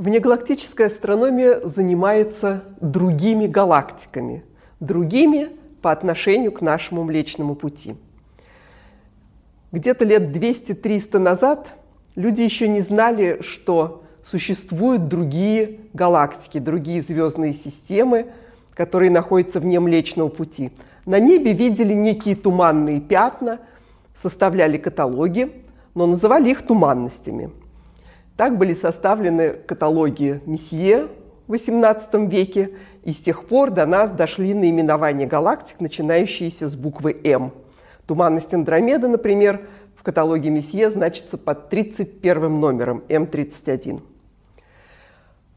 Внегалактическая астрономия занимается другими галактиками, другими по отношению к нашему Млечному Пути. Где-то лет 200-300 назад люди еще не знали, что существуют другие галактики, другие звездные системы, которые находятся вне Млечного Пути. На небе видели некие туманные пятна, составляли каталоги, но называли их туманностями – так были составлены каталоги Месье в XVIII веке, и с тех пор до нас дошли наименования галактик, начинающиеся с буквы М. Туманность Андромеды, например, в каталоге Месье значится под 31 номером М31.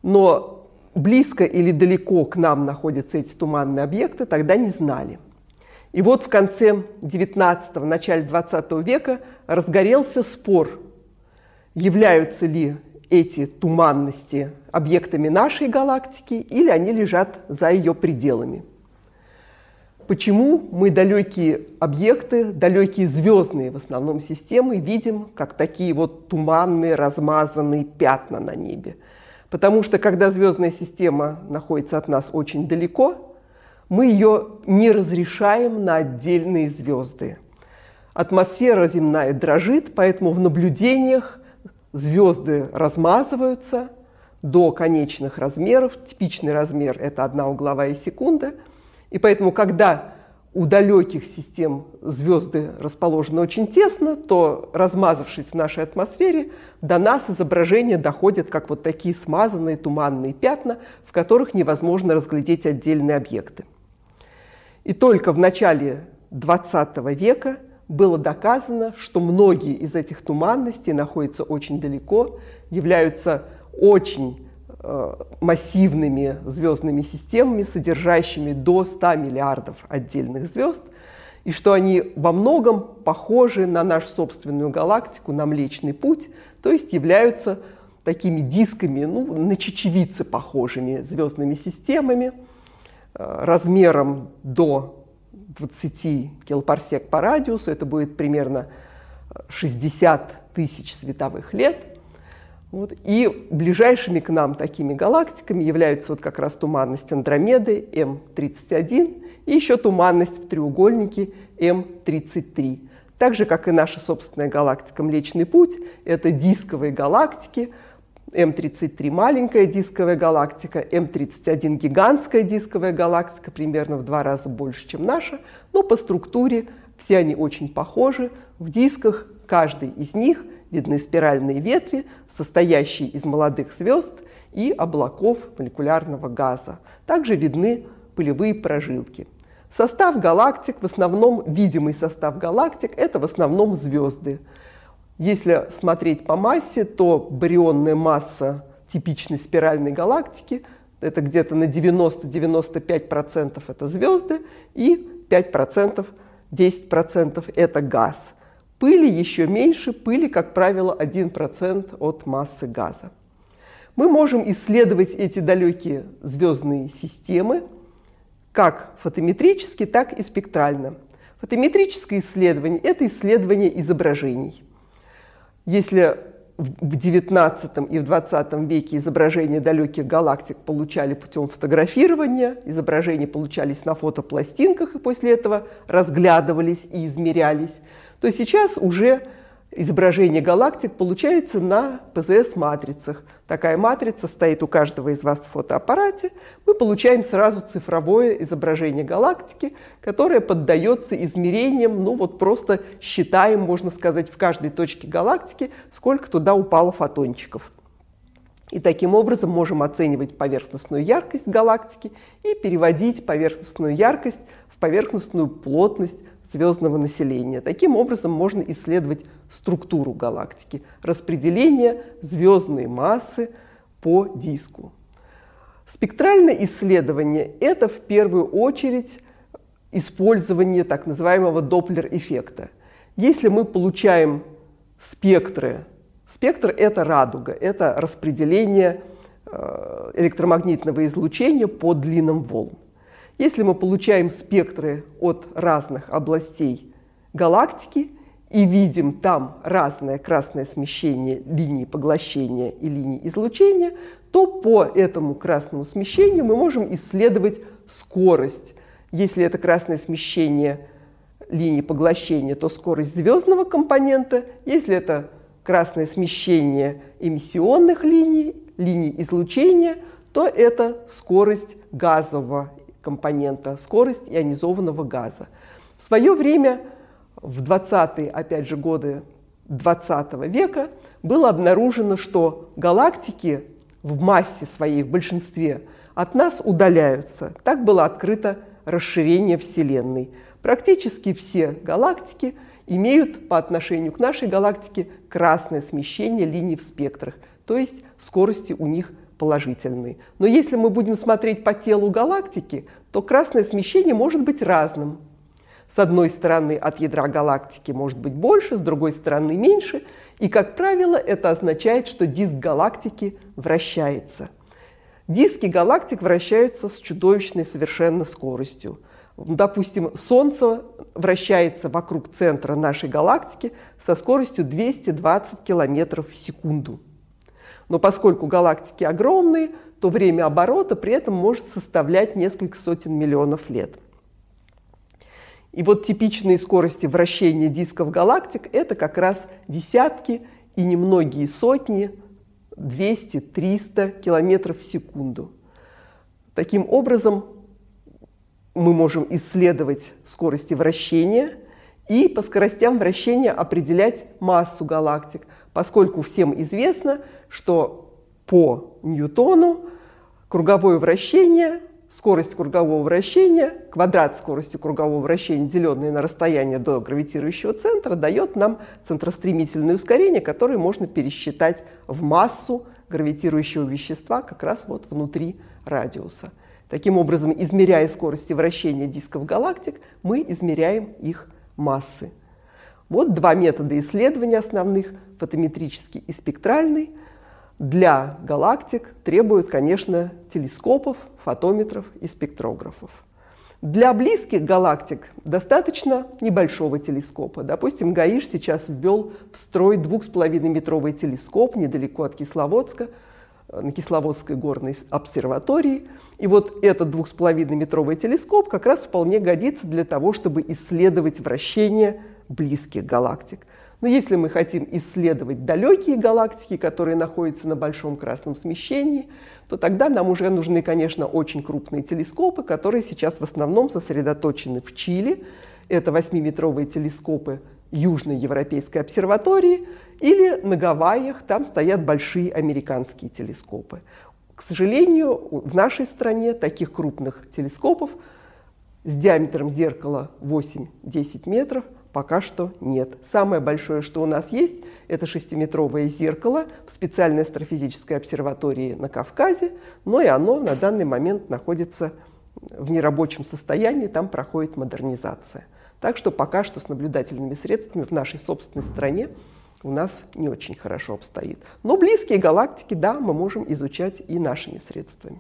Но близко или далеко к нам находятся эти туманные объекты, тогда не знали. И вот в конце 19-го, начале 20 века разгорелся спор являются ли эти туманности объектами нашей галактики или они лежат за ее пределами. Почему мы далекие объекты, далекие звездные в основном системы видим как такие вот туманные, размазанные пятна на небе? Потому что когда звездная система находится от нас очень далеко, мы ее не разрешаем на отдельные звезды. Атмосфера земная дрожит, поэтому в наблюдениях звезды размазываются до конечных размеров. Типичный размер – это одна угловая секунда. И поэтому, когда у далеких систем звезды расположены очень тесно, то, размазавшись в нашей атмосфере, до нас изображения доходят как вот такие смазанные туманные пятна, в которых невозможно разглядеть отдельные объекты. И только в начале XX века – было доказано, что многие из этих туманностей находятся очень далеко, являются очень э, массивными звездными системами, содержащими до 100 миллиардов отдельных звезд, и что они во многом похожи на нашу собственную галактику, на Млечный Путь, то есть являются такими дисками, ну, на чечевицы похожими звездными системами, э, размером до 20 килопарсек по радиусу, это будет примерно 60 тысяч световых лет. Вот. И ближайшими к нам такими галактиками являются вот как раз туманность Андромеды М31 и еще туманность в треугольнике М33. Так же, как и наша собственная галактика Млечный Путь, это дисковые галактики – М33 маленькая дисковая галактика, М31 гигантская дисковая галактика, примерно в два раза больше, чем наша, но по структуре все они очень похожи. В дисках каждый из них видны спиральные ветви, состоящие из молодых звезд и облаков молекулярного газа. Также видны пылевые прожилки. Состав галактик, в основном видимый состав галактик, это в основном звезды. Если смотреть по массе, то барионная масса типичной спиральной галактики это где-то на 90-95% это звезды и 5%, 10% это газ. Пыли еще меньше, пыли, как правило, 1% от массы газа. Мы можем исследовать эти далекие звездные системы как фотометрически, так и спектрально. Фотометрическое исследование – это исследование изображений – если в XIX и в XX веке изображения далеких галактик получали путем фотографирования, изображения получались на фотопластинках и после этого разглядывались и измерялись, то сейчас уже изображение галактик получается на ПЗС-матрицах. Такая матрица стоит у каждого из вас в фотоаппарате. Мы получаем сразу цифровое изображение галактики, которое поддается измерениям, ну вот просто считаем, можно сказать, в каждой точке галактики, сколько туда упало фотончиков. И таким образом можем оценивать поверхностную яркость галактики и переводить поверхностную яркость в поверхностную плотность звездного населения. Таким образом можно исследовать структуру галактики, распределение звездной массы по диску. Спектральное исследование – это в первую очередь использование так называемого доплер-эффекта. Если мы получаем спектры, спектр – это радуга, это распределение э, электромагнитного излучения по длинам волн. Если мы получаем спектры от разных областей галактики и видим там разное красное смещение линий поглощения и линий излучения, то по этому красному смещению мы можем исследовать скорость. Если это красное смещение линии поглощения, то скорость звездного компонента. Если это красное смещение эмиссионных линий, линий излучения, то это скорость газового компонента, скорость ионизованного газа. В свое время, в 20-е, опять же, годы 20 века, было обнаружено, что галактики в массе своей, в большинстве, от нас удаляются. Так было открыто расширение Вселенной. Практически все галактики имеют по отношению к нашей галактике красное смещение линий в спектрах, то есть скорости у них положительные. Но если мы будем смотреть по телу галактики, то красное смещение может быть разным. С одной стороны, от ядра галактики может быть больше, с другой стороны меньше. И, как правило, это означает, что диск галактики вращается. Диски галактик вращаются с чудовищной совершенно скоростью. Допустим, Солнце вращается вокруг центра нашей галактики со скоростью 220 км в секунду. Но поскольку галактики огромные, то время оборота при этом может составлять несколько сотен миллионов лет. И вот типичные скорости вращения дисков галактик – это как раз десятки и немногие сотни, 200-300 километров в секунду. Таким образом, мы можем исследовать скорости вращения и по скоростям вращения определять массу галактик, поскольку всем известно, что по Ньютону круговое вращение, скорость кругового вращения, квадрат скорости кругового вращения, деленный на расстояние до гравитирующего центра, дает нам центростремительное ускорение, которое можно пересчитать в массу гравитирующего вещества как раз вот внутри радиуса. Таким образом, измеряя скорости вращения дисков галактик, мы измеряем их массы. Вот два метода исследования основных – фотометрический и спектральный. Для галактик требуют, конечно, телескопов, фотометров и спектрографов. Для близких галактик достаточно небольшого телескопа. Допустим, Гаиш сейчас ввел в строй 2,5-метровый телескоп недалеко от Кисловодска – на Кисловодской горной обсерватории. И вот этот двухсполовинометровый телескоп как раз вполне годится для того, чтобы исследовать вращение близких галактик. Но если мы хотим исследовать далекие галактики, которые находятся на большом красном смещении, то тогда нам уже нужны, конечно, очень крупные телескопы, которые сейчас в основном сосредоточены в Чили. Это 8-метровые телескопы Южной Европейской обсерватории – или на Гавайях, там стоят большие американские телескопы. К сожалению, в нашей стране таких крупных телескопов с диаметром зеркала 8-10 метров пока что нет. Самое большое, что у нас есть, это шестиметровое зеркало в специальной астрофизической обсерватории на Кавказе, но и оно на данный момент находится в нерабочем состоянии, там проходит модернизация. Так что пока что с наблюдательными средствами в нашей собственной стране у нас не очень хорошо обстоит. Но близкие галактики, да, мы можем изучать и нашими средствами.